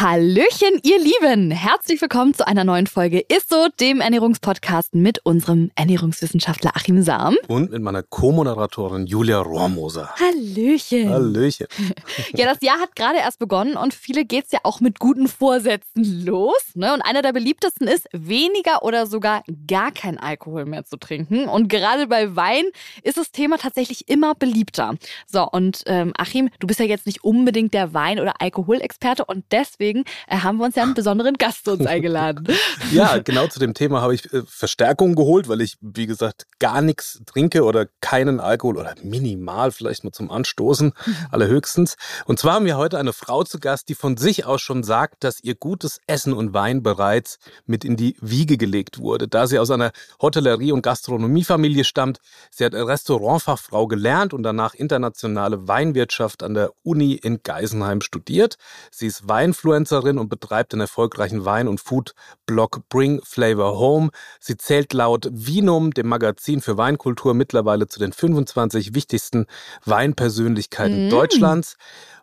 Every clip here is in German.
Hallöchen, ihr Lieben! Herzlich willkommen zu einer neuen Folge Isso, dem Ernährungspodcast mit unserem Ernährungswissenschaftler Achim Sam. Und mit meiner Co-Moderatorin Julia Rohrmoser. Hallöchen! Hallöchen! ja, das Jahr hat gerade erst begonnen und viele geht's ja auch mit guten Vorsätzen los. Ne? Und einer der beliebtesten ist, weniger oder sogar gar kein Alkohol mehr zu trinken. Und gerade bei Wein ist das Thema tatsächlich immer beliebter. So, und ähm, Achim, du bist ja jetzt nicht unbedingt der Wein- oder Alkoholexperte und deswegen deswegen äh, haben wir uns ja einen besonderen Gast zu uns eingeladen. ja, genau zu dem Thema habe ich äh, Verstärkung geholt, weil ich, wie gesagt, gar nichts trinke oder keinen Alkohol oder minimal vielleicht mal zum Anstoßen, allerhöchstens. Und zwar haben wir heute eine Frau zu Gast, die von sich aus schon sagt, dass ihr gutes Essen und Wein bereits mit in die Wiege gelegt wurde. Da sie aus einer Hotellerie- und Gastronomiefamilie stammt, sie hat Restaurantfachfrau gelernt und danach internationale Weinwirtschaft an der Uni in Geisenheim studiert. Sie ist Weinfluencerin Influencerin und betreibt den erfolgreichen Wein- und Food-Blog Bring Flavor Home. Sie zählt laut Vinum, dem Magazin für Weinkultur, mittlerweile zu den 25 wichtigsten Weinpersönlichkeiten mm. Deutschlands.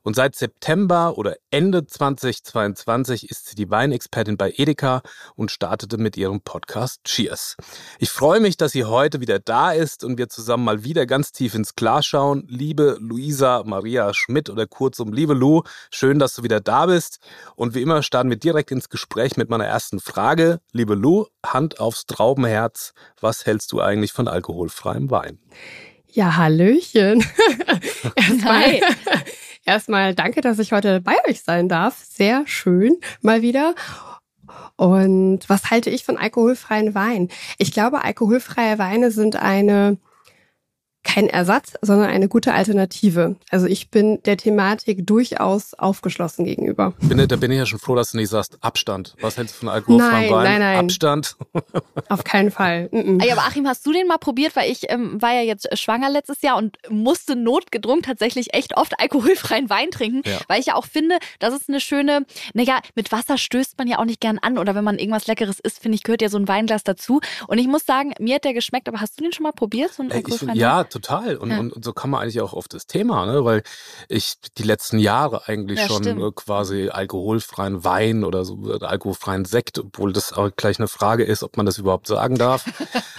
Und seit September oder Ende 2022 ist sie die Weinexpertin bei Edeka und startete mit ihrem Podcast Cheers. Ich freue mich, dass sie heute wieder da ist und wir zusammen mal wieder ganz tief ins Glas schauen. Liebe Luisa Maria Schmidt oder kurzum Liebe Lu, schön, dass du wieder da bist. Und wie immer starten wir direkt ins Gespräch mit meiner ersten Frage. Liebe Lu, Hand aufs Traubenherz. Was hältst du eigentlich von alkoholfreiem Wein? Ja, Hallöchen. Erstmal, Erstmal danke, dass ich heute bei euch sein darf. Sehr schön, mal wieder. Und was halte ich von alkoholfreien Wein? Ich glaube, alkoholfreie Weine sind eine kein Ersatz, sondern eine gute Alternative. Also ich bin der Thematik durchaus aufgeschlossen gegenüber. Bin, da bin ich ja schon froh, dass du nicht sagst Abstand. Was hältst du von alkoholfreiem Wein? Nein, nein. Abstand? Auf keinen Fall. Mm -mm. Aber Achim, hast du den mal probiert? Weil ich ähm, war ja jetzt schwanger letztes Jahr und musste notgedrungen tatsächlich echt oft alkoholfreien Wein trinken, ja. weil ich ja auch finde, das ist eine schöne, naja, mit Wasser stößt man ja auch nicht gern an oder wenn man irgendwas Leckeres isst, finde ich, gehört ja so ein Weinglas dazu. Und ich muss sagen, mir hat der geschmeckt, aber hast du den schon mal probiert? So einen alkoholfreien ich, ja, total. Und, ja. und, so kann man eigentlich auch auf das Thema, ne? weil ich die letzten Jahre eigentlich ja, schon stimmt. Äh, quasi alkoholfreien Wein oder so oder alkoholfreien Sekt, obwohl das auch gleich eine Frage ist, ob man das überhaupt sagen darf,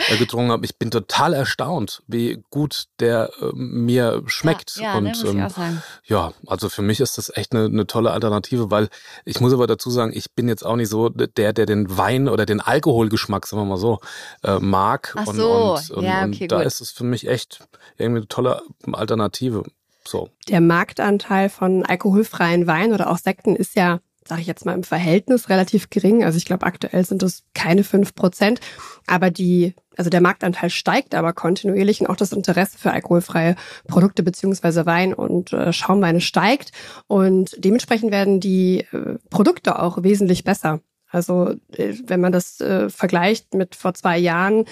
äh, getrunken habe. Ich bin total erstaunt, wie gut der äh, mir schmeckt. Ja, ja, und ne, ähm, ja, also für mich ist das echt eine, eine tolle Alternative, weil ich muss aber dazu sagen, ich bin jetzt auch nicht so der, der den Wein oder den Alkoholgeschmack, sagen wir mal so, äh, mag. Ach und, so, und, und, ja, okay, und da gut. ist es für mich echt irgendwie eine tolle Alternative. So. Der Marktanteil von alkoholfreien Wein oder auch Sekten ist ja, sage ich jetzt mal, im Verhältnis relativ gering. Also ich glaube, aktuell sind es keine fünf Prozent. Aber die, also der Marktanteil steigt aber kontinuierlich und auch das Interesse für alkoholfreie Produkte beziehungsweise Wein und äh, Schaumweine steigt. Und dementsprechend werden die äh, Produkte auch wesentlich besser. Also äh, wenn man das äh, vergleicht mit vor zwei Jahren,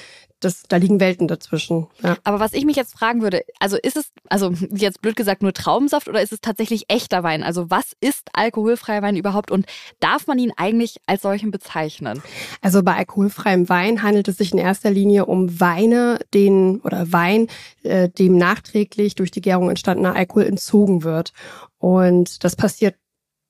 das, da liegen Welten dazwischen. Ja. Aber was ich mich jetzt fragen würde, also ist es, also jetzt blöd gesagt, nur Traubensaft oder ist es tatsächlich echter Wein? Also was ist alkoholfreier Wein überhaupt und darf man ihn eigentlich als solchen bezeichnen? Also bei alkoholfreiem Wein handelt es sich in erster Linie um Weine, den oder Wein, äh, dem nachträglich durch die Gärung entstandener Alkohol entzogen wird. Und das passiert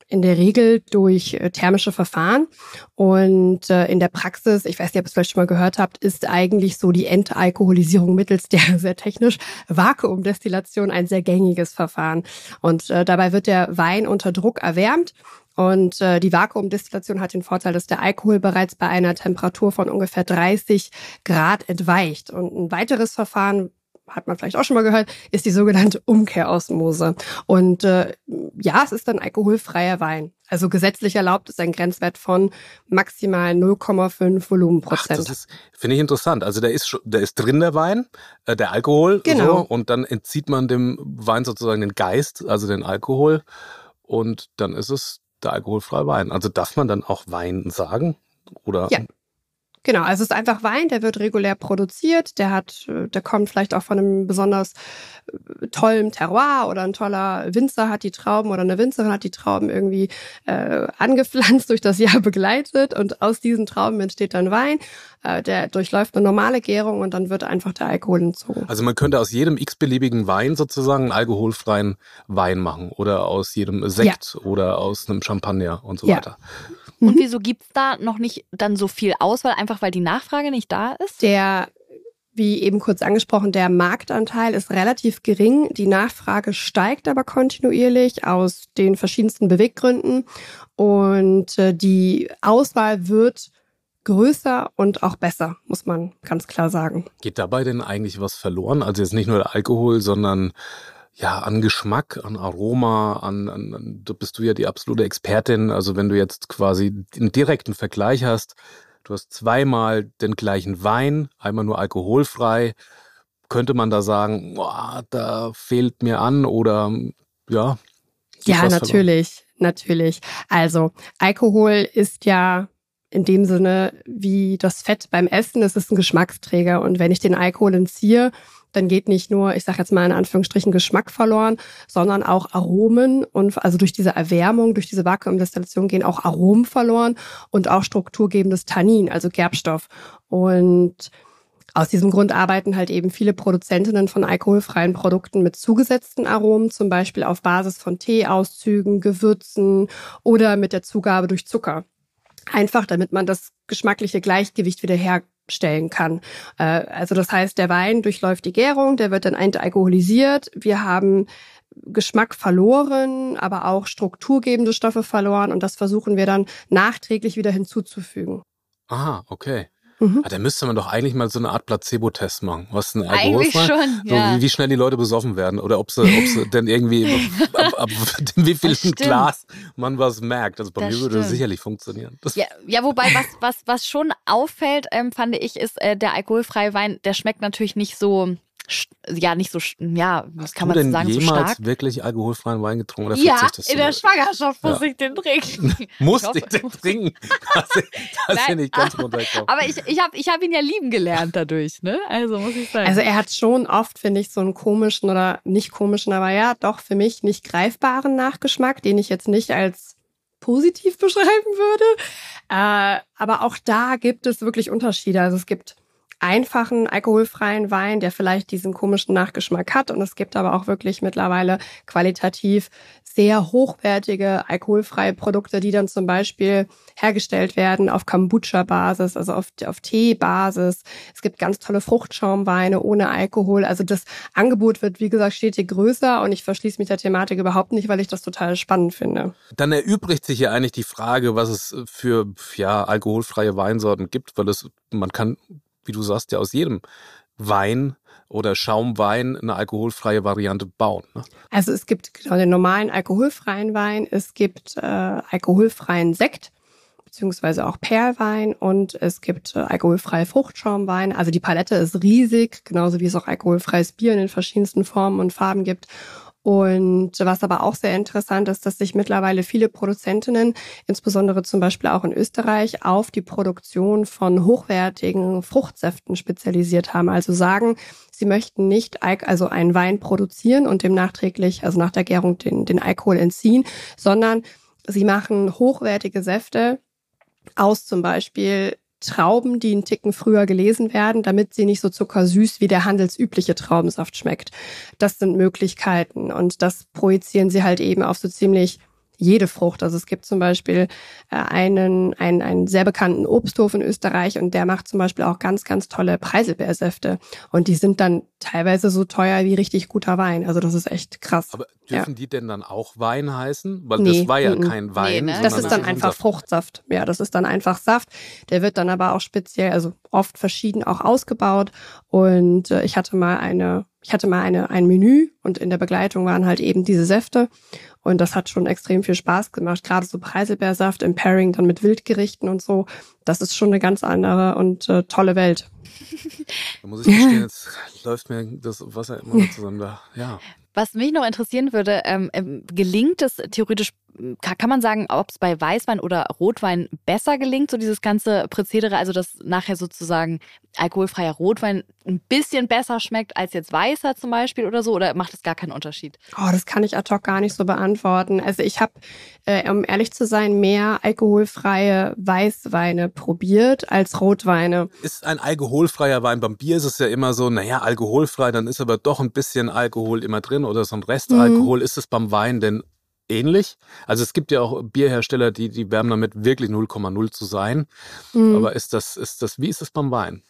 in der Regel durch äh, thermische Verfahren. Und äh, in der Praxis, ich weiß nicht, ob ihr es vielleicht schon mal gehört habt, ist eigentlich so die Entalkoholisierung mittels der sehr technisch Vakuumdestillation ein sehr gängiges Verfahren. Und äh, dabei wird der Wein unter Druck erwärmt und die Vakuumdestillation hat den Vorteil, dass der Alkohol bereits bei einer Temperatur von ungefähr 30 Grad entweicht. Und ein weiteres Verfahren, hat man vielleicht auch schon mal gehört, ist die sogenannte Umkehrosmose. Und äh, ja, es ist dann alkoholfreier Wein. Also gesetzlich erlaubt ist ein Grenzwert von maximal 0,5 Volumenprozent. Ach, das finde ich interessant. Also der ist, der ist drin, der Wein, äh, der Alkohol. Genau. So, und dann entzieht man dem Wein sozusagen den Geist, also den Alkohol. Und dann ist es der alkoholfreie Wein. Also darf man dann auch Wein sagen? Oder? Ja. Genau, also es ist einfach Wein, der wird regulär produziert, der hat, äh, der kommt vielleicht auch von einem besonders äh, tollen Terroir oder ein toller Winzer hat die Trauben oder eine Winzerin hat die Trauben irgendwie äh, angepflanzt, durch das Jahr begleitet und aus diesen Trauben entsteht dann Wein. Äh, der durchläuft eine normale Gärung und dann wird einfach der Alkohol entzogen. Also man könnte aus jedem x-beliebigen Wein sozusagen einen alkoholfreien Wein machen oder aus jedem Sekt ja. oder aus einem Champagner und so ja. weiter. Und mhm. wieso gibt's da noch nicht dann so viel Auswahl? Einfach weil die Nachfrage nicht da ist? Der wie eben kurz angesprochen, der Marktanteil ist relativ gering. Die Nachfrage steigt aber kontinuierlich aus den verschiedensten Beweggründen. Und äh, die Auswahl wird größer und auch besser, muss man ganz klar sagen. Geht dabei denn eigentlich was verloren? Also jetzt nicht nur der Alkohol, sondern ja, an Geschmack, an Aroma, an, an, an, da bist du ja die absolute Expertin. Also wenn du jetzt quasi einen direkten Vergleich hast, du hast zweimal den gleichen Wein, einmal nur alkoholfrei, könnte man da sagen, boah, da fehlt mir an oder ja? Ja, natürlich, natürlich. Also Alkohol ist ja in dem Sinne wie das Fett beim Essen, es ist ein Geschmacksträger und wenn ich den Alkohol entziehe, dann geht nicht nur, ich sage jetzt mal in Anführungsstrichen, Geschmack verloren, sondern auch Aromen und also durch diese Erwärmung, durch diese Vakuumdestillation gehen auch Aromen verloren und auch strukturgebendes Tannin, also Gerbstoff. Und aus diesem Grund arbeiten halt eben viele Produzentinnen von alkoholfreien Produkten mit zugesetzten Aromen, zum Beispiel auf Basis von Teeauszügen, Gewürzen oder mit der Zugabe durch Zucker. Einfach, damit man das geschmackliche Gleichgewicht wieder her stellen kann. Äh, also das heißt, der Wein durchläuft die Gärung, der wird dann entalkoholisiert. Wir haben Geschmack verloren, aber auch strukturgebende Stoffe verloren und das versuchen wir dann nachträglich wieder hinzuzufügen. Aha, okay. Mhm. Ah, da müsste man doch eigentlich mal so eine Art Placebo-Test machen. Was ein Eigentlich schon, so, ja. wie, wie, schnell die Leute besoffen werden oder ob sie, ob sie denn irgendwie ab, ab, ab wie viel Glas man was merkt. Also bei das mir würde das sicherlich funktionieren. Ja, ja, wobei was, was, was schon auffällt, ähm, fand ich, ist äh, der alkoholfreie Wein, der schmeckt natürlich nicht so ja nicht so ja was kann man denn sagen jemals so stark? wirklich alkoholfreien Wein getrunken oder ja in der Schwangerschaft muss ja. ich den trinken. Musste ich, ich den trinken? Dass, dass Nein, nicht ganz runterkommt aber ich, ich habe ich hab ihn ja lieben gelernt dadurch ne? Also muss ich sagen. Also er hat schon oft finde ich so einen komischen oder nicht komischen aber ja doch für mich nicht greifbaren Nachgeschmack den ich jetzt nicht als positiv beschreiben würde. Äh, aber auch da gibt es wirklich Unterschiede. Also es gibt einfachen alkoholfreien Wein, der vielleicht diesen komischen Nachgeschmack hat. Und es gibt aber auch wirklich mittlerweile qualitativ sehr hochwertige alkoholfreie Produkte, die dann zum Beispiel hergestellt werden auf Kombucha-Basis, also auf, auf Tee-Basis. Es gibt ganz tolle Fruchtschaumweine ohne Alkohol. Also das Angebot wird, wie gesagt, stetig größer und ich verschließe mich der Thematik überhaupt nicht, weil ich das total spannend finde. Dann erübrigt sich ja eigentlich die Frage, was es für ja, alkoholfreie Weinsorten gibt, weil es, man kann wie du sagst, ja aus jedem Wein oder Schaumwein eine alkoholfreie Variante bauen. Ne? Also es gibt genau den normalen alkoholfreien Wein, es gibt äh, alkoholfreien Sekt beziehungsweise auch Perlwein und es gibt äh, alkoholfreie Fruchtschaumwein. Also die Palette ist riesig, genauso wie es auch alkoholfreies Bier in den verschiedensten Formen und Farben gibt. Und was aber auch sehr interessant ist, dass sich mittlerweile viele Produzentinnen, insbesondere zum Beispiel auch in Österreich, auf die Produktion von hochwertigen Fruchtsäften spezialisiert haben. Also sagen, sie möchten nicht also einen Wein produzieren und dem nachträglich, also nach der Gärung, den, den Alkohol entziehen, sondern sie machen hochwertige Säfte aus zum Beispiel Trauben, die einen Ticken früher gelesen werden, damit sie nicht so zuckersüß wie der handelsübliche Traubensaft schmeckt. Das sind Möglichkeiten und das projizieren sie halt eben auf so ziemlich jede Frucht. Also es gibt zum Beispiel äh, einen, einen, einen sehr bekannten Obsthof in Österreich und der macht zum Beispiel auch ganz, ganz tolle Preiselbeersäfte. Und die sind dann teilweise so teuer wie richtig guter Wein. Also das ist echt krass. Aber dürfen ja. die denn dann auch Wein heißen? Weil nee, das war ja m kein Wein. Nee, ne? Das ist dann einfach Saft. Fruchtsaft. Ja, das ist dann einfach Saft. Der wird dann aber auch speziell, also oft verschieden auch ausgebaut. Und äh, ich hatte mal eine ich hatte mal eine, ein Menü und in der Begleitung waren halt eben diese Säfte. Und das hat schon extrem viel Spaß gemacht. Gerade so Preiselbeersaft im Pairing dann mit Wildgerichten und so. Das ist schon eine ganz andere und äh, tolle Welt. Da muss ich gestehen, jetzt läuft mir das Wasser immer zusammen da. Ja. Was mich noch interessieren würde, ähm, ähm gelingt es theoretisch, kann man sagen, ob es bei Weißwein oder Rotwein besser gelingt, so dieses ganze Prozedere, also dass nachher sozusagen alkoholfreier Rotwein ein bisschen besser schmeckt als jetzt weißer zum Beispiel oder so, oder macht es gar keinen Unterschied? Oh, das kann ich ad hoc gar nicht so beantworten. Also ich habe, äh, um ehrlich zu sein, mehr alkoholfreie Weißweine probiert als Rotweine. Ist ein alkoholfreier Wein, beim Bier ist es ja immer so, naja, alkoholfrei, dann ist aber doch ein bisschen Alkohol immer drin oder so ein Restalkohol. Mhm. Ist es beim Wein denn ähnlich. Also es gibt ja auch Bierhersteller, die, die werben damit wirklich 0,0 zu sein. Mhm. Aber ist das, ist das, wie ist es beim Wein?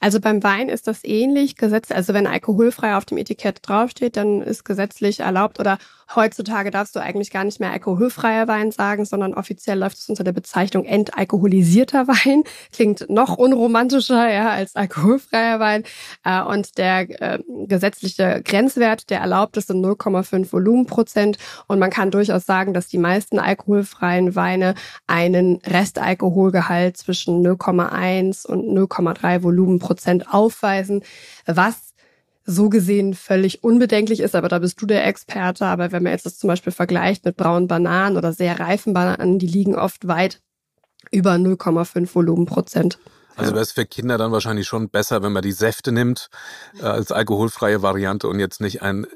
Also beim Wein ist das ähnlich gesetzt. Also wenn alkoholfrei auf dem Etikett draufsteht, dann ist gesetzlich erlaubt oder heutzutage darfst du eigentlich gar nicht mehr alkoholfreier Wein sagen, sondern offiziell läuft es unter der Bezeichnung entalkoholisierter Wein. Klingt noch unromantischer ja, als alkoholfreier Wein. Äh, und der äh, gesetzliche Grenzwert, der erlaubt ist, sind 0,5 Volumenprozent. Und man kann durchaus sagen, dass die meisten alkoholfreien Weine einen Restalkoholgehalt zwischen 0,1 und 0,3 Volumenprozent aufweisen, was so gesehen völlig unbedenklich ist, aber da bist du der Experte. Aber wenn man jetzt das zum Beispiel vergleicht mit braunen Bananen oder sehr reifen Bananen, die liegen oft weit über 0,5 Volumenprozent. Also wäre es für Kinder dann wahrscheinlich schon besser, wenn man die Säfte nimmt äh, als alkoholfreie Variante und jetzt nicht ein, äh,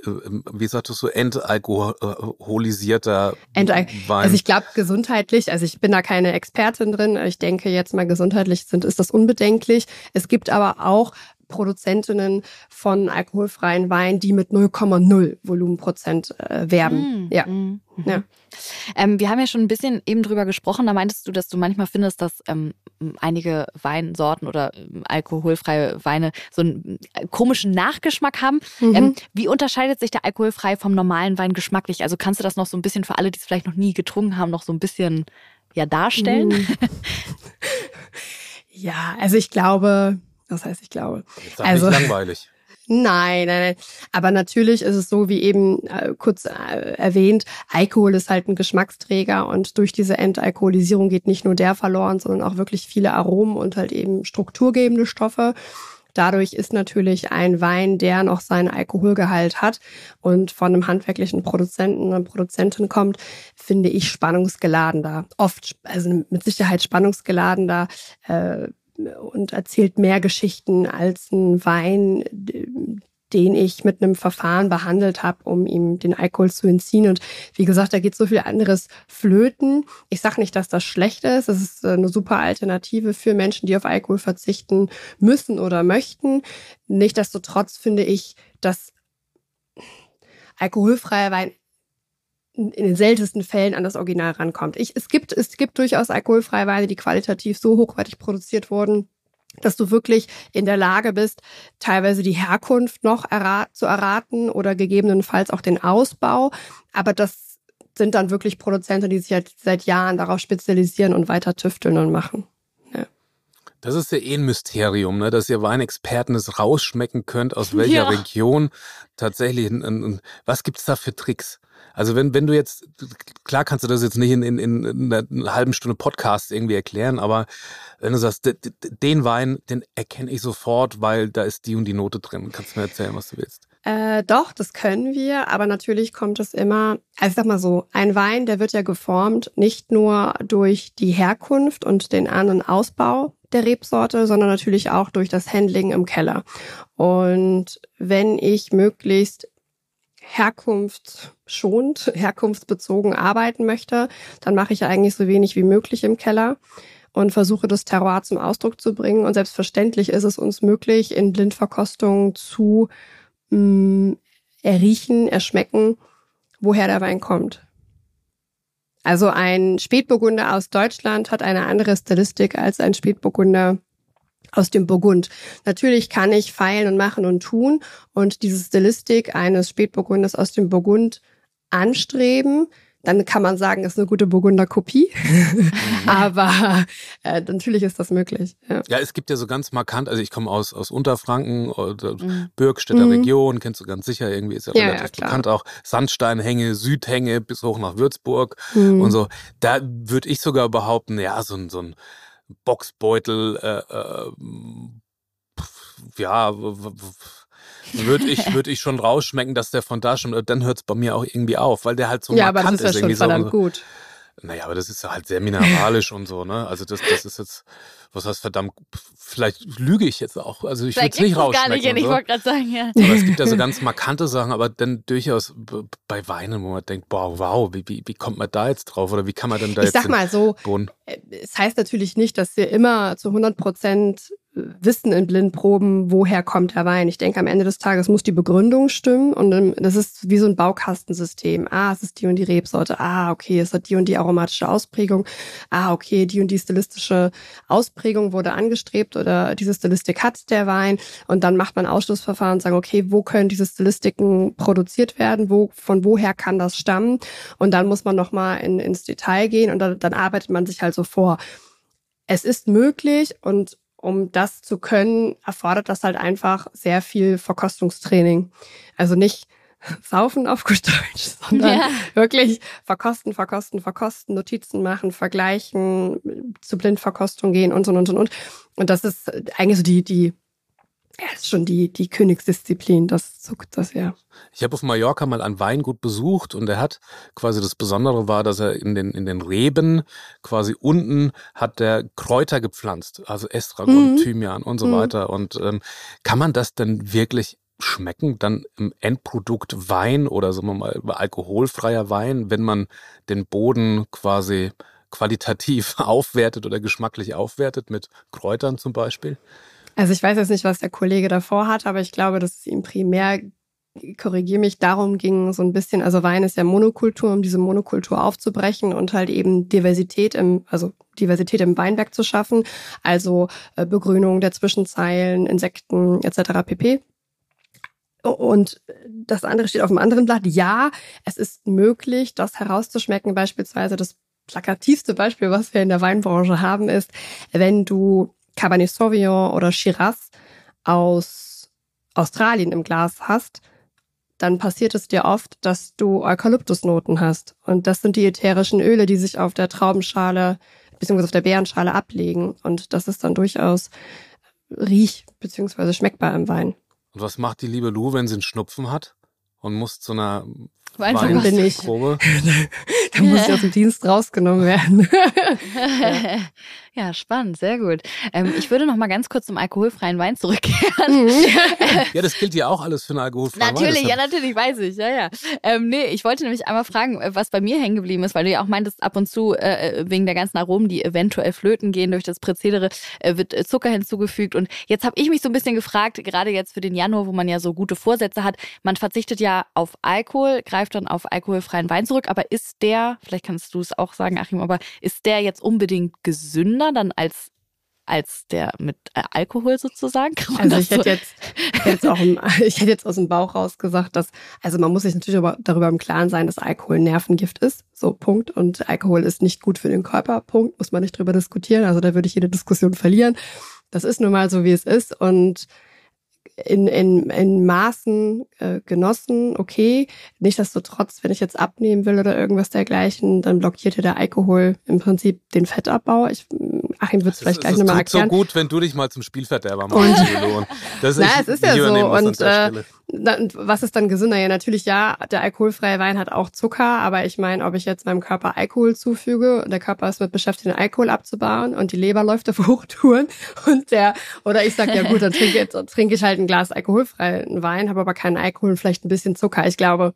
wie sagtest du, entalkoholisierter Ental Wein. Also ich glaube gesundheitlich, also ich bin da keine Expertin drin, ich denke jetzt mal gesundheitlich sind, ist das unbedenklich. Es gibt aber auch Produzentinnen von alkoholfreien Wein, die mit 0,0 Volumenprozent äh, werben. Mm, ja. Mm, ja. Ähm, wir haben ja schon ein bisschen eben drüber gesprochen. Da meintest du, dass du manchmal findest, dass ähm, einige Weinsorten oder ähm, alkoholfreie Weine so einen äh, komischen Nachgeschmack haben. Mhm. Ähm, wie unterscheidet sich der alkoholfrei vom normalen Wein geschmacklich? Also kannst du das noch so ein bisschen für alle, die es vielleicht noch nie getrunken haben, noch so ein bisschen ja darstellen? Mhm. ja, also ich glaube, das heißt, ich glaube. Jetzt also langweilig. Nein, nein, nein. Aber natürlich ist es so, wie eben äh, kurz äh, erwähnt, Alkohol ist halt ein Geschmacksträger und durch diese Entalkoholisierung geht nicht nur der verloren, sondern auch wirklich viele Aromen und halt eben strukturgebende Stoffe. Dadurch ist natürlich ein Wein, der noch seinen Alkoholgehalt hat und von einem handwerklichen Produzenten oder Produzentin kommt, finde ich spannungsgeladener. Oft, also mit Sicherheit spannungsgeladener, äh, und erzählt mehr Geschichten als ein Wein, den ich mit einem Verfahren behandelt habe, um ihm den Alkohol zu entziehen. Und wie gesagt, da geht so viel anderes flöten. Ich sage nicht, dass das schlecht ist. Es ist eine super Alternative für Menschen, die auf Alkohol verzichten müssen oder möchten. Nichtsdestotrotz finde ich, dass alkoholfreier Wein in den seltensten Fällen an das Original rankommt. Ich, es, gibt, es gibt durchaus alkoholfreie Weine, die qualitativ so hochwertig produziert wurden, dass du wirklich in der Lage bist, teilweise die Herkunft noch errat zu erraten oder gegebenenfalls auch den Ausbau. Aber das sind dann wirklich Produzenten, die sich halt seit Jahren darauf spezialisieren und weiter tüfteln und machen. Ja. Das ist ja eh ein Mysterium, ne? dass ihr Weinexperten es rausschmecken könnt, aus welcher ja. Region tatsächlich. Was gibt's da für Tricks? Also wenn, wenn du jetzt, klar kannst du das jetzt nicht in, in, in einer halben Stunde Podcast irgendwie erklären, aber wenn du sagst, den Wein, den erkenne ich sofort, weil da ist die und die Note drin. Kannst du mir erzählen, was du willst? Äh, doch, das können wir, aber natürlich kommt es immer, also ich sag mal so, ein Wein, der wird ja geformt nicht nur durch die Herkunft und den An- und Ausbau der Rebsorte, sondern natürlich auch durch das Handling im Keller. Und wenn ich möglichst herkunftsschonend, herkunftsbezogen arbeiten möchte, dann mache ich eigentlich so wenig wie möglich im Keller und versuche das Terroir zum Ausdruck zu bringen. Und selbstverständlich ist es uns möglich, in Blindverkostung zu mh, mm, erriechen, erschmecken, woher der Wein kommt. Also ein Spätburgunder aus Deutschland hat eine andere Stilistik als ein Spätburgunder aus dem Burgund. Natürlich kann ich feilen und machen und tun und diese Stilistik eines Spätburgunders aus dem Burgund anstreben. Dann kann man sagen, ist eine gute Burgunder-Kopie. Mhm. Aber äh, natürlich ist das möglich. Ja. ja. es gibt ja so ganz markant, also ich komme aus, aus Unterfranken oder mhm. Bürgstädter mhm. Region, kennst du ganz sicher, irgendwie ist ja, ja relativ ja, bekannt auch. Sandsteinhänge, Südhänge bis hoch nach Würzburg mhm. und so. Da würde ich sogar behaupten, ja, so ein, so ein Boxbeutel, äh, äh, ja, würde ich, würd ich schon rausschmecken, dass der von da schon, dann hört es bei mir auch irgendwie auf, weil der halt so ja, markant aber das ist. Ja schon verdammt so, gut. Naja, aber das ist halt sehr mineralisch und so, ne? Also das, das ist jetzt, was heißt verdammt, vielleicht lüge ich jetzt auch. Also ich würde es nicht rausschmecken. Gar nicht, so. ich wollte gerade sagen, ja. Aber es gibt ja so ganz markante Sachen, aber dann durchaus bei Weinen, wo man denkt, boah, wow, wie, wie, wie kommt man da jetzt drauf? Oder wie kann man denn da ich jetzt Ich sag mal so, Boden? Äh, es heißt natürlich nicht, dass wir immer zu 100 Prozent wissen in Blindproben, woher kommt der Wein. Ich denke, am Ende des Tages muss die Begründung stimmen und das ist wie so ein Baukastensystem. Ah, es ist die und die Rebsorte. Ah, okay, es hat die und die aromatische Ausprägung. Ah, okay, die und die stilistische Ausprägung wurde angestrebt oder diese Stilistik hat der Wein und dann macht man Ausschlussverfahren und sagen, okay, wo können diese Stilistiken produziert werden? Wo, von woher kann das stammen? Und dann muss man nochmal in, ins Detail gehen und dann, dann arbeitet man sich halt so vor. Es ist möglich und um das zu können, erfordert das halt einfach sehr viel Verkostungstraining. Also nicht saufen auf gut Deutsch, sondern ja. wirklich verkosten, verkosten, verkosten, Notizen machen, vergleichen, zu Blindverkostung gehen und so und so und. Und das ist eigentlich so die, die ja, ist schon die, die Königsdisziplin, das zuckt das ja. Ich habe auf Mallorca mal ein Weingut besucht und er hat quasi das Besondere war, dass er in den, in den Reben quasi unten hat der Kräuter gepflanzt, also Estragon, mhm. Thymian und so mhm. weiter. Und ähm, kann man das denn wirklich schmecken, dann im Endprodukt Wein oder sagen wir mal alkoholfreier Wein, wenn man den Boden quasi qualitativ aufwertet oder geschmacklich aufwertet mit Kräutern zum Beispiel? Also ich weiß jetzt nicht, was der Kollege davor hat, aber ich glaube, dass es ihm primär, korrigiere mich, darum ging so ein bisschen, also Wein ist ja Monokultur, um diese Monokultur aufzubrechen und halt eben Diversität im, also Diversität im Weinberg zu schaffen, also äh, Begrünung der Zwischenzeilen, Insekten etc. pp. Und das andere steht auf dem anderen Blatt. Ja, es ist möglich, das herauszuschmecken. Beispielsweise das plakativste Beispiel, was wir in der Weinbranche haben, ist, wenn du Cabernet Sauvignon oder Shiraz aus Australien im Glas hast, dann passiert es dir oft, dass du Eukalyptusnoten hast. Und das sind die ätherischen Öle, die sich auf der Traubenschale bzw. auf der Beerenschale ablegen. Und das ist dann durchaus riech- bzw. schmeckbar im Wein. Und was macht die liebe Lou, wenn sie einen Schnupfen hat und muss zu einer Wein bin ich. da muss ich aus dem Dienst rausgenommen werden. ja. ja. spannend, sehr gut. Ähm, ich würde noch mal ganz kurz zum alkoholfreien Wein zurückkehren. Mhm. ja, das gilt ja auch alles für einen alkoholfreien natürlich, Wein. Natürlich, ja, natürlich, weiß ich. Ja, ja. Ähm, nee, ich wollte nämlich einmal fragen, äh, was bei mir hängen geblieben ist, weil du ja auch meintest, ab und zu äh, wegen der ganzen Aromen, die eventuell flöten gehen durch das Prozedere, äh, wird äh, Zucker hinzugefügt. Und jetzt habe ich mich so ein bisschen gefragt, gerade jetzt für den Januar, wo man ja so gute Vorsätze hat, man verzichtet ja auf Alkohol, greift dann auf alkoholfreien Wein zurück, aber ist der, vielleicht kannst du es auch sagen, Achim, aber ist der jetzt unbedingt gesünder dann als als der mit äh, Alkohol sozusagen. Also ich hätte jetzt, jetzt auch ich hätte jetzt aus dem Bauch raus gesagt, dass also man muss sich natürlich darüber im Klaren sein, dass Alkohol Nervengift ist, so Punkt und Alkohol ist nicht gut für den Körper, Punkt, muss man nicht drüber diskutieren. Also da würde ich jede Diskussion verlieren. Das ist nun mal so, wie es ist und in, in, in Maßen äh, genossen, okay. Nichtsdestotrotz, wenn ich jetzt abnehmen will oder irgendwas dergleichen, dann blockierte der Alkohol im Prinzip den Fettabbau. Ich, Achim wird es vielleicht gleich nochmal erklären. Es so gut, wenn du dich mal zum Spielverderber machst. Und, das ist, na, es ist ja so. Und äh, was ist dann gesünder? Ja, natürlich ja, der alkoholfreie Wein hat auch Zucker, aber ich meine, ob ich jetzt meinem Körper Alkohol zufüge und der Körper ist mit beschäftigt, den Alkohol abzubauen und die Leber läuft auf Hochtouren und der, oder ich sag ja gut, dann trinke, jetzt, trinke ich halt ein Glas alkoholfreien Wein, habe aber keinen Alkohol und vielleicht ein bisschen Zucker. Ich glaube,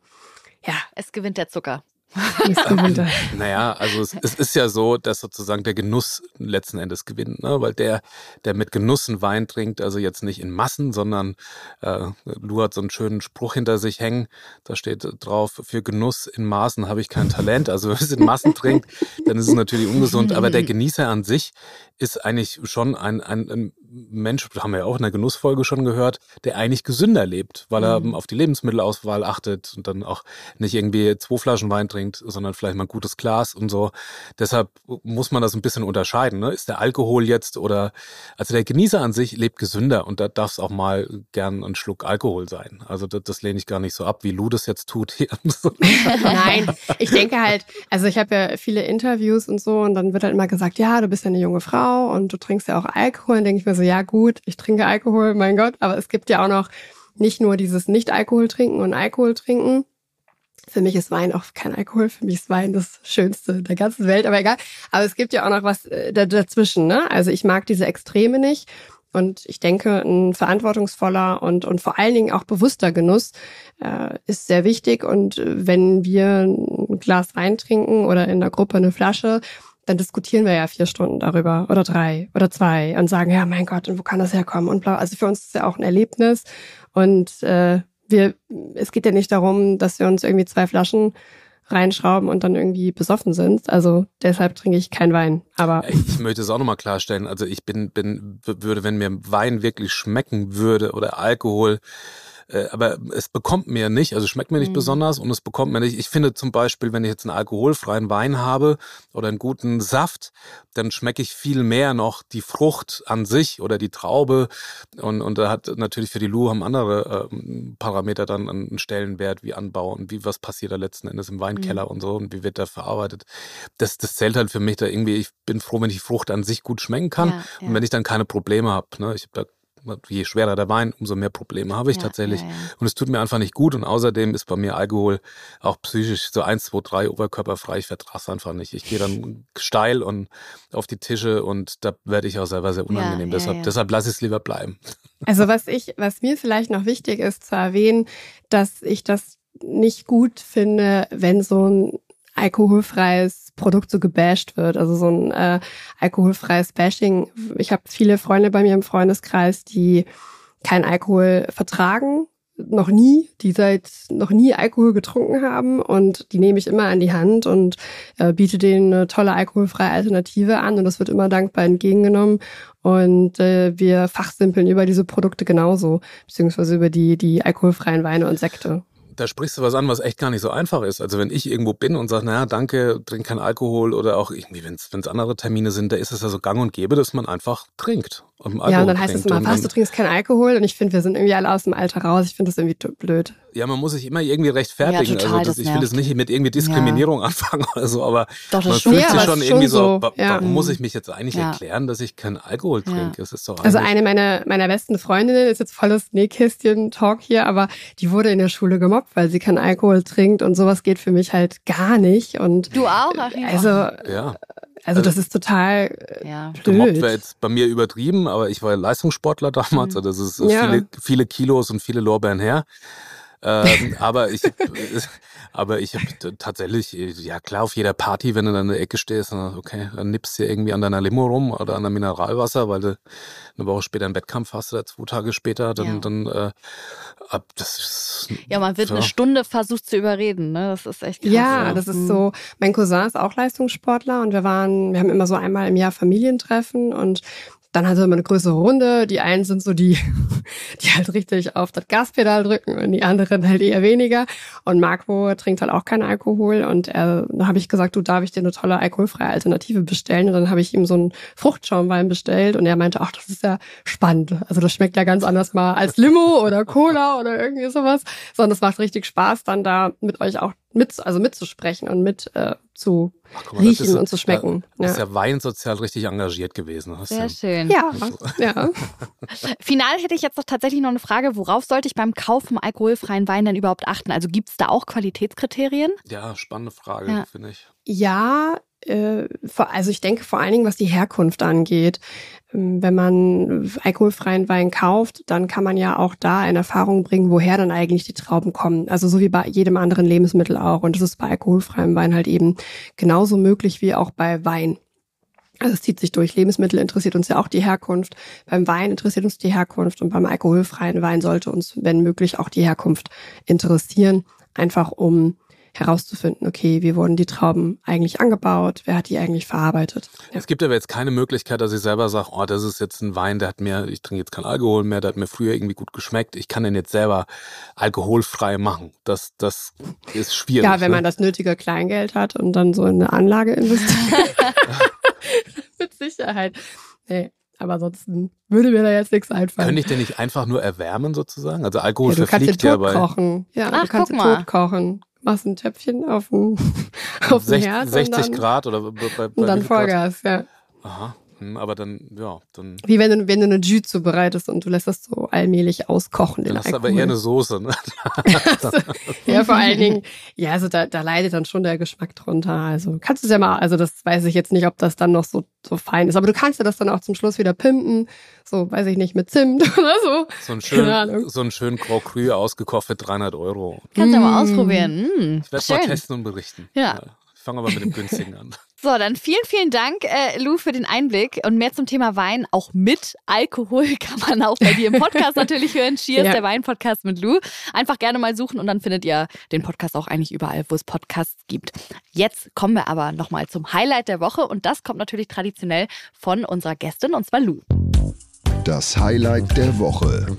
ja. Es gewinnt der Zucker. naja, also es, es, ist ja so, dass sozusagen der Genuss letzten Endes gewinnt, ne? weil der, der mit Genuss einen Wein trinkt, also jetzt nicht in Massen, sondern äh, Lu hat so einen schönen Spruch hinter sich hängen, da steht drauf, für Genuss in Maßen habe ich kein Talent, also wenn es in Massen trinkt, dann ist es natürlich ungesund, aber der Genießer an sich ist eigentlich schon ein, ein, ein Mensch, haben wir ja auch in der Genussfolge schon gehört, der eigentlich gesünder lebt, weil er mhm. auf die Lebensmittelauswahl achtet und dann auch nicht irgendwie zwei Flaschen Wein trinkt, sondern vielleicht mal ein gutes Glas und so. Deshalb muss man das ein bisschen unterscheiden. Ne? Ist der Alkohol jetzt oder, also der Genießer an sich lebt gesünder und da darf es auch mal gern ein Schluck Alkohol sein. Also das, das lehne ich gar nicht so ab, wie Lu das jetzt tut. Nein, ich denke halt, also ich habe ja viele Interviews und so und dann wird halt immer gesagt, ja, du bist ja eine junge Frau und du trinkst ja auch Alkohol. Und denke ich mir so, ja gut, ich trinke Alkohol, mein Gott, aber es gibt ja auch noch nicht nur dieses Nicht-Alkohol trinken und Alkohol trinken. Für mich ist Wein auch kein Alkohol. Für mich ist Wein das Schönste der ganzen Welt, aber egal. Aber es gibt ja auch noch was äh, dazwischen, ne? Also ich mag diese Extreme nicht. Und ich denke, ein verantwortungsvoller und, und vor allen Dingen auch bewusster Genuss äh, ist sehr wichtig. Und wenn wir ein Glas Wein trinken oder in der Gruppe eine Flasche, dann diskutieren wir ja vier Stunden darüber oder drei oder zwei und sagen, ja, mein Gott, und wo kann das herkommen? Und bla. Also für uns ist es ja auch ein Erlebnis. Und äh, wir, es geht ja nicht darum, dass wir uns irgendwie zwei Flaschen reinschrauben und dann irgendwie besoffen sind. Also deshalb trinke ich keinen Wein. Aber ich möchte es auch nochmal klarstellen. Also ich bin, bin, würde, wenn mir Wein wirklich schmecken würde oder Alkohol, äh, aber es bekommt mir nicht, also schmeckt mir nicht mhm. besonders und es bekommt mir nicht. Ich finde zum Beispiel, wenn ich jetzt einen alkoholfreien Wein habe oder einen guten Saft, dann schmecke ich viel mehr noch die Frucht an sich oder die Traube. Und, und da hat natürlich für die Lu haben andere äh, Parameter dann einen Stellenwert wie Anbau und wie was passiert da letzten Endes im Weinkeller mhm. und so und wie wird da verarbeitet. Das, das zählt halt für mich da irgendwie, ich bin froh, wenn ich die Frucht an sich gut schmecken kann ja, ja. und wenn ich dann keine Probleme habe. Ne? Ich habe da je schwerer der Wein, umso mehr Probleme habe ich ja, tatsächlich. Ja, ja. Und es tut mir einfach nicht gut. Und außerdem ist bei mir Alkohol auch psychisch so eins, zwei, drei oberkörperfrei. Ich vertrage es einfach nicht. Ich gehe dann steil und auf die Tische und da werde ich auch selber sehr unangenehm. deshalb deshalb lasse ich es lieber bleiben. Also was ich, was mir vielleicht noch wichtig ist zu erwähnen, dass ich das nicht gut finde, wenn so ein alkoholfreies Produkt so gebasht wird. Also so ein äh, alkoholfreies Bashing. Ich habe viele Freunde bei mir im Freundeskreis, die kein Alkohol vertragen, noch nie, die seit noch nie Alkohol getrunken haben. Und die nehme ich immer an die Hand und äh, biete denen eine tolle alkoholfreie Alternative an. Und das wird immer dankbar entgegengenommen. Und äh, wir fachsimpeln über diese Produkte genauso, beziehungsweise über die, die alkoholfreien Weine und Sekte da sprichst du was an, was echt gar nicht so einfach ist. Also wenn ich irgendwo bin und sage, naja, danke, trink kein Alkohol oder auch irgendwie, wenn es andere Termine sind, da ist es ja so gang und gäbe, dass man einfach trinkt. Und ja, und dann heißt es immer, was, du trinkst kein Alkohol und ich finde, wir sind irgendwie alle aus dem Alter raus. Ich finde das irgendwie blöd. Ja, man muss sich immer irgendwie rechtfertigen. Ja, total, also das, das ich will das nicht mit irgendwie Diskriminierung ja. anfangen oder so, aber Doch, man fühlt sich schon irgendwie so, so ja. warum muss ich mich jetzt eigentlich erklären, dass ich keinen Alkohol trinke? Es ist doch also eine meiner, meiner besten Freundinnen ist jetzt volles Nähkästchen-Talk hier, aber die wurde in der Schule gemobbt, weil sie keinen Alkohol trinkt und sowas geht für mich halt gar nicht. Und du auch, Achim? Also, ja. Also, das ist total äh, ja. blöd. Gemobbt wäre jetzt bei mir übertrieben, aber ich war Leistungssportler damals. Mhm. Also das ist ja. viele, viele Kilos und viele Lorbeeren her. Ähm, aber ich, aber ich habe tatsächlich, ja klar, auf jeder Party, wenn du dann in der Ecke stehst, dann, okay, dann nippst du irgendwie an deiner Limo rum oder an der Mineralwasser, weil du eine Woche später einen Wettkampf hast oder zwei Tage später, dann, ja. dann äh, ab, das ist, Ja, man wird ja. eine Stunde versucht zu überreden, ne? Das ist echt krass. Ja, das ist so. Mein Cousin ist auch Leistungssportler und wir waren, wir haben immer so einmal im Jahr Familientreffen und dann hat er immer eine größere Runde. Die einen sind so die, die halt richtig auf das Gaspedal drücken und die anderen halt eher weniger. Und Marco trinkt halt auch keinen Alkohol. Und er, da habe ich gesagt, du darf ich dir eine tolle alkoholfreie Alternative bestellen. Und dann habe ich ihm so einen Fruchtschaumwein bestellt und er meinte, ach, das ist ja spannend. Also das schmeckt ja ganz anders mal als Limo oder Cola oder irgendwie sowas. Sondern es macht richtig Spaß, dann da mit euch auch mit, also mitzusprechen und mit äh, zu Ach, mal, riechen ist, und zu schmecken. Da ja. ist ja Wein sozial richtig engagiert gewesen. Sehr ja, schön. Ja, ja. Final hätte ich jetzt noch tatsächlich noch eine Frage. Worauf sollte ich beim Kauf vom alkoholfreien Wein denn überhaupt achten? Also gibt es da auch Qualitätskriterien? Ja, spannende Frage, ja. finde ich. Ja, also ich denke vor allen Dingen, was die Herkunft angeht. Ähm, wenn man alkoholfreien Wein kauft, dann kann man ja auch da in Erfahrung bringen, woher dann eigentlich die Trauben kommen. Also so wie bei jedem anderen Lebensmittel auch. Und das ist bei alkoholfreiem Wein halt eben genauso möglich wie auch bei Wein. Also es zieht sich durch. Lebensmittel interessiert uns ja auch die Herkunft. Beim Wein interessiert uns die Herkunft und beim alkoholfreien Wein sollte uns, wenn möglich, auch die Herkunft interessieren. Einfach um herauszufinden, okay, wie wurden die Trauben eigentlich angebaut, wer hat die eigentlich verarbeitet. Ja. Es gibt aber jetzt keine Möglichkeit, dass ich selber sage, oh, das ist jetzt ein Wein, der hat mir, ich trinke jetzt keinen Alkohol mehr, der hat mir früher irgendwie gut geschmeckt, ich kann den jetzt selber alkoholfrei machen. Das, das ist schwierig. Ja, wenn ne? man das nötige Kleingeld hat und dann so in eine Anlage investiert. Mit Sicherheit. Nee. Aber ansonsten würde mir da jetzt nichts einfallen. Könnte ich denn nicht einfach nur erwärmen sozusagen? Also Alkohol ja, du verfliegt kannst ja bei... kochen. Ja, Ach, du kannst guck mal. tot kochen machst ein Töpfchen auf dem, auf dem Herd. 60 dann, Grad oder bei, bei Und dann Vollgas, ja. Aha. Aber dann, ja, dann, Wie wenn du, wenn du eine Jus zubereitest und du lässt das so allmählich auskochen. dann den hast du aber eher eine Soße. Ne? ja, vor allen Dingen, ja, also da, da leidet dann schon der Geschmack drunter. Also kannst du es ja mal, also das weiß ich jetzt nicht, ob das dann noch so, so fein ist. Aber du kannst ja das dann auch zum Schluss wieder pimpen. So, weiß ich nicht, mit Zimt oder so. So ein schön, so ein schön Grand Cru ausgekocht für 300 Euro. Kannst du ja mal Mm. ausprobieren. Mm, Ich werde mal testen und berichten. Ja. Ich fange aber mit dem günstigen an. So, dann vielen, vielen Dank, äh, Lou, für den Einblick und mehr zum Thema Wein. Auch mit Alkohol kann man auch bei dir im Podcast natürlich hören. Cheers, Ja. der Wein-Podcast mit Lou. Einfach gerne mal suchen und dann findet ihr den Podcast auch eigentlich überall, wo es Podcasts gibt. Jetzt kommen wir aber nochmal zum Highlight der Woche und das kommt natürlich traditionell von unserer Gästin und zwar Lou. Das Highlight der Woche.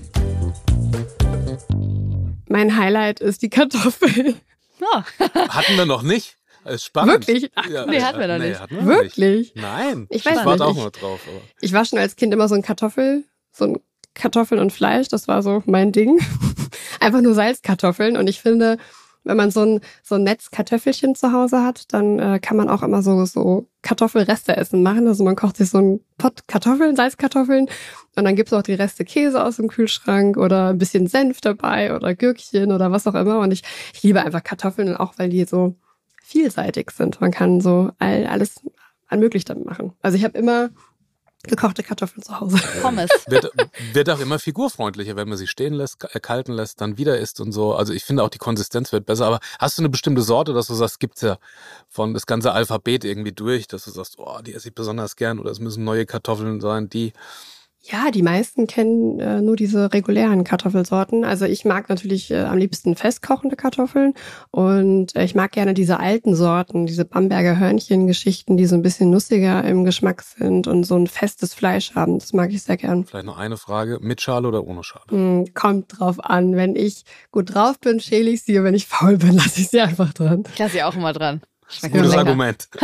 Mein Highlight ist die Kartoffel. Ja. Hatten wir noch nicht? Ist spannend. Wirklich? Ach, nee, hatten wir noch nicht. hatten wir Wirklich? Nicht. Nein. Ich weiß warte nicht. auch mal drauf. Aber. Ich war schon als Kind immer so ein Kartoffel, so ein Kartoffeln und Fleisch, das war so mein Ding. Einfach nur Salzkartoffeln. Und ich finde, wenn man so ein, so ein Netz Kartoffelchen zu Hause hat, dann äh, kann man auch immer so, so Kartoffelreste essen machen. Also man kocht sich so einen Pott Kartoffeln, Salzkartoffeln und dann gibt's auch die Reste Käse aus dem Kühlschrank oder ein bisschen Senf dabei oder Gürkchen oder was auch immer. Und ich, ich liebe einfach Kartoffeln, auch weil die so vielseitig sind. Man kann so all, alles allmöglich damit machen. Also ich habe immer gekochte Kartoffeln zu Hause. Pommes. Wird, wird auch immer figurfreundlicher, wenn man sie stehen lässt, ka- kalten lässt, dann wieder isst und so. Also ich finde auch die Konsistenz wird besser. Aber hast du eine bestimmte Sorte, dass du sagst, gibt's ja von das ganze Alphabet irgendwie durch, dass du sagst, oh, die esse ich besonders gern oder es müssen neue Kartoffeln sein, die. Ja, die meisten kennen äh, nur diese regulären Kartoffelsorten. Also ich mag natürlich äh, am liebsten festkochende Kartoffeln und äh, ich mag gerne diese alten Sorten, diese Bamberger Hörnchen-Geschichten, die so ein bisschen nussiger im Geschmack sind und so ein festes Fleisch haben. Das mag ich sehr gern. Vielleicht noch eine Frage, mit Schale oder ohne Schale? Hm, kommt drauf an. Wenn ich gut drauf bin, schäle ich sie und wenn ich faul bin, lasse ich sie einfach dran. Ich lasse sie auch immer dran. Schmeckt Gutes lecker. Argument.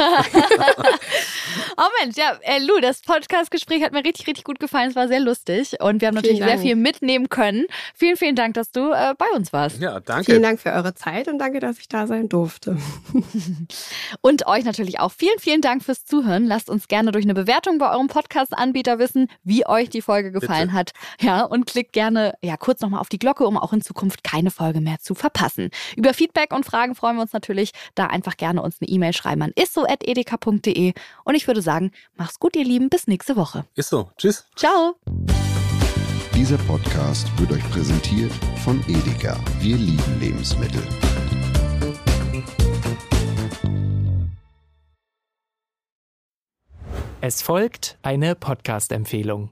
Oh Mensch, ja, äh, Lou, das Podcast-Gespräch hat mir richtig, richtig gut gefallen. Es war sehr lustig und wir haben natürlich sehr viel mitnehmen können. Vielen, vielen Dank, dass du äh, bei uns warst. Ja, danke. Vielen Dank für eure Zeit und danke, dass ich da sein durfte. Und euch natürlich auch vielen, vielen Dank fürs Zuhören. Lasst uns gerne durch eine Bewertung bei eurem Podcast-Anbieter wissen, wie euch die Folge gefallen Bitte. hat. Ja, und klickt gerne ja kurz nochmal auf die Glocke, um auch in Zukunft keine Folge mehr zu verpassen. Über Feedback und Fragen freuen wir uns natürlich. Da einfach gerne uns eine E-Mail schreiben an isso.edeka.de. Und ich würde sagen, macht's gut, ihr Lieben. Bis nächste Woche. Ist so. Tschüss. Ciao. Dieser Podcast wird euch präsentiert von Edeka. Wir lieben Lebensmittel. Es folgt eine Podcast-Empfehlung.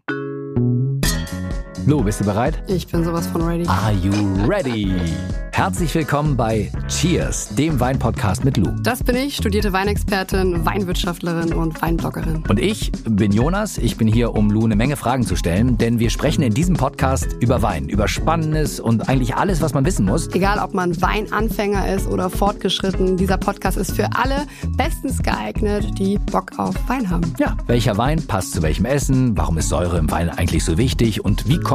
Lo, bist du bereit? Ich bin sowas von ready. Are you ready? Herzlich willkommen bei Cheers, dem Weinpodcast mit Lou. Das bin ich, studierte Weinexpertin, Weinwirtschaftlerin und Weinbloggerin. Und ich bin Jonas. Ich bin hier, um Lou eine Menge Fragen zu stellen, denn wir sprechen in diesem Podcast über Wein, über Spannendes und eigentlich alles, was man wissen muss. Egal, ob man Weinanfänger ist oder fortgeschritten, dieser Podcast ist für alle bestens geeignet, die Bock auf Wein haben. Ja, welcher Wein passt zu welchem Essen? Warum ist Säure im Wein eigentlich so wichtig? Und wie